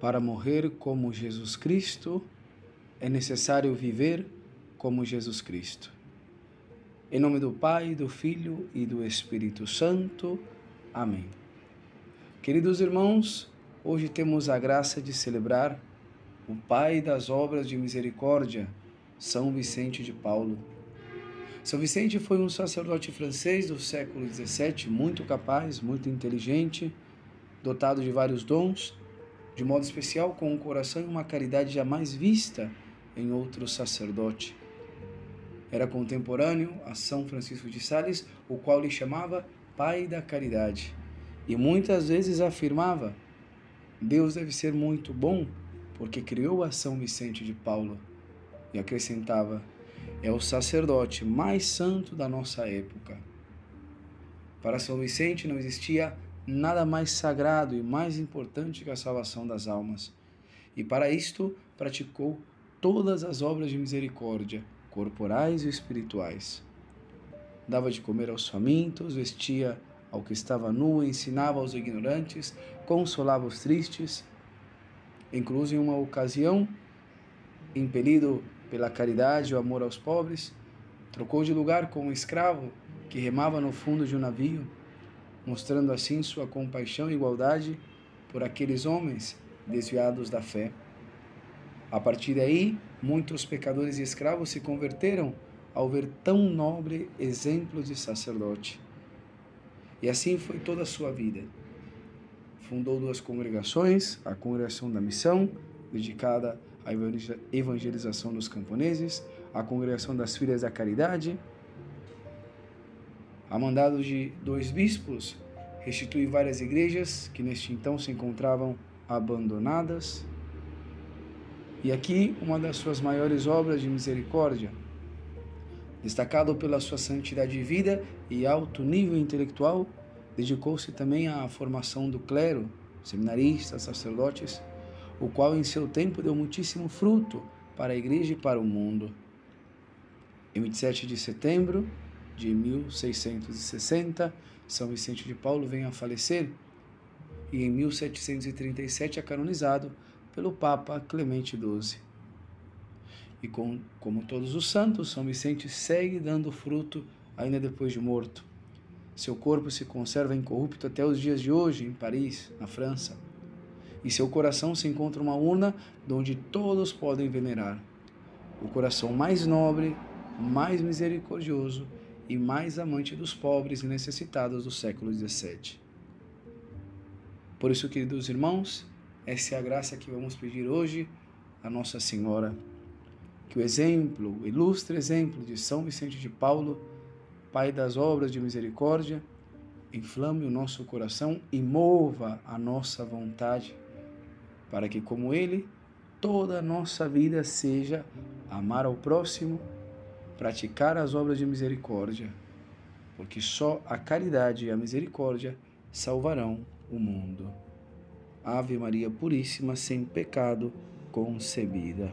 Para morrer como Jesus Cristo, é necessário viver como Jesus Cristo. Em nome do Pai, do Filho e do Espírito Santo. Amém. Queridos irmãos, hoje temos a graça de celebrar o Pai das obras de misericórdia, São Vicente de Paulo. São Vicente foi um sacerdote francês do século XVII, muito capaz, muito inteligente, dotado de vários dons de modo especial com um coração e uma caridade jamais vista em outro sacerdote. Era contemporâneo a São Francisco de Sales, o qual lhe chamava Pai da Caridade, e muitas vezes afirmava: Deus deve ser muito bom porque criou a São Vicente de Paulo. E acrescentava: é o sacerdote mais santo da nossa época. Para São Vicente não existia nada mais sagrado e mais importante que a salvação das almas. E para isto praticou todas as obras de misericórdia, corporais e espirituais. Dava de comer aos famintos, vestia ao que estava nu, ensinava aos ignorantes, consolava os tristes. Incluso em uma ocasião, impelido pela caridade e o amor aos pobres, trocou de lugar com um escravo que remava no fundo de um navio mostrando assim sua compaixão e igualdade por aqueles homens desviados da fé. A partir daí, muitos pecadores e escravos se converteram ao ver tão nobre exemplo de sacerdote. E assim foi toda a sua vida. Fundou duas congregações, a Congregação da Missão, dedicada à evangelização dos camponeses, a Congregação das Filhas da Caridade, a mandado de dois bispos, restitui várias igrejas que neste então se encontravam abandonadas. E aqui uma das suas maiores obras de misericórdia, destacado pela sua santidade de vida e alto nível intelectual, dedicou-se também à formação do clero, seminaristas, sacerdotes, o qual em seu tempo deu muitíssimo fruto para a igreja e para o mundo. Em 27 de setembro de 1660, São Vicente de Paulo vem a falecer e em 1737 é canonizado pelo Papa Clemente XII. E com, como todos os santos, São Vicente segue dando fruto ainda depois de morto. Seu corpo se conserva incorrupto até os dias de hoje, em Paris, na França. E seu coração se encontra uma urna onde todos podem venerar. O coração mais nobre, mais misericordioso e mais amante dos pobres e necessitados do século XVII. Por isso, queridos irmãos, essa é a graça que vamos pedir hoje a Nossa Senhora. Que o exemplo, o ilustre exemplo de São Vicente de Paulo, Pai das obras de misericórdia, inflame o nosso coração e mova a nossa vontade, para que, como Ele, toda a nossa vida seja amar ao próximo praticar as obras de misericórdia, porque só a caridade e a misericórdia salvarão o mundo. Ave Maria Puríssima, sem pecado concebida.